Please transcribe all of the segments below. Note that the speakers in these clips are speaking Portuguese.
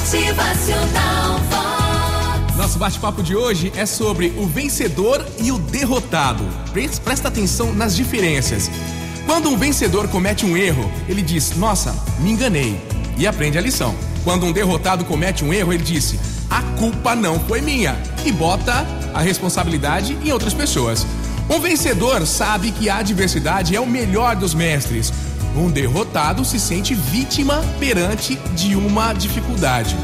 Motivacional Vox. Nosso bate-papo de hoje é sobre o vencedor e o derrotado. Pre- Presta atenção nas diferenças. Quando um vencedor comete um erro, ele diz: Nossa, me enganei. E aprende a lição. Quando um derrotado comete um erro, ele disse: A culpa não foi minha. E bota a responsabilidade em outras pessoas. Um vencedor sabe que a adversidade é o melhor dos mestres. Um derrotado se sente vítima perante de uma dificuldade.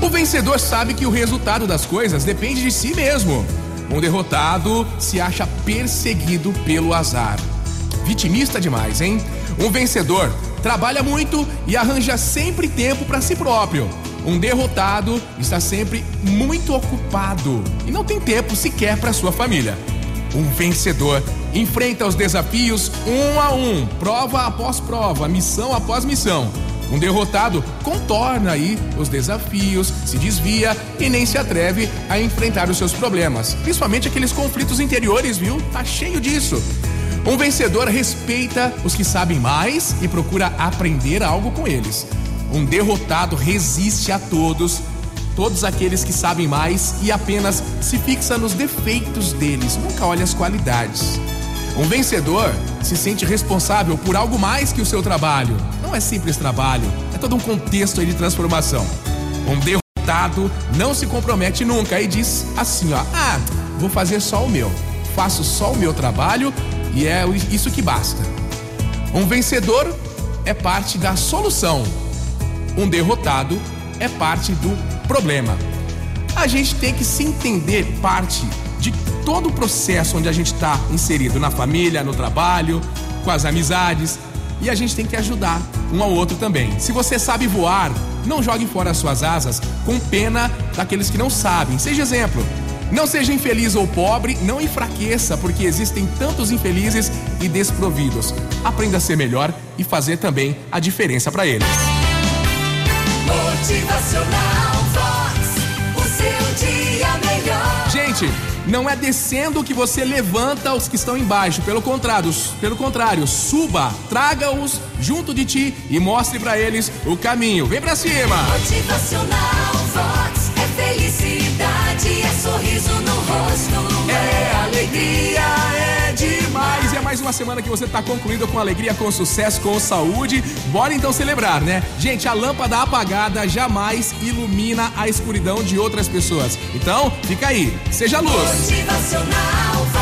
O vencedor sabe que o resultado das coisas depende de si mesmo. Um derrotado se acha perseguido pelo azar. Vitimista demais, hein? Um vencedor trabalha muito e arranja sempre tempo para si próprio. Um derrotado está sempre muito ocupado e não tem tempo sequer para sua família. Um vencedor enfrenta os desafios um a um, prova após prova, missão após missão. Um derrotado contorna aí os desafios, se desvia e nem se atreve a enfrentar os seus problemas, principalmente aqueles conflitos interiores, viu? Tá cheio disso. Um vencedor respeita os que sabem mais e procura aprender algo com eles. Um derrotado resiste a todos, todos aqueles que sabem mais e apenas se fixa nos defeitos deles, nunca olha as qualidades. Um vencedor se sente responsável por algo mais que o seu trabalho. Não é simples trabalho, é todo um contexto de transformação. Um derrotado não se compromete nunca e diz assim, ó: "Ah, vou fazer só o meu. Faço só o meu trabalho e é isso que basta." Um vencedor é parte da solução. Um derrotado é parte do problema. A gente tem que se entender parte de todo o processo onde a gente está inserido na família, no trabalho, com as amizades. E a gente tem que ajudar um ao outro também. Se você sabe voar, não jogue fora as suas asas com pena daqueles que não sabem. Seja exemplo. Não seja infeliz ou pobre, não enfraqueça, porque existem tantos infelizes e desprovidos. Aprenda a ser melhor e fazer também a diferença para eles. Não é descendo que você levanta os que estão embaixo. Pelo contrário, pelo contrário, suba, traga-os junto de ti e mostre para eles o caminho. Vem pra cima. Motivacional uma semana que você tá concluindo com alegria, com sucesso, com saúde. Bora então celebrar, né? Gente, a lâmpada apagada jamais ilumina a escuridão de outras pessoas. Então, fica aí, seja luz. Motivacional.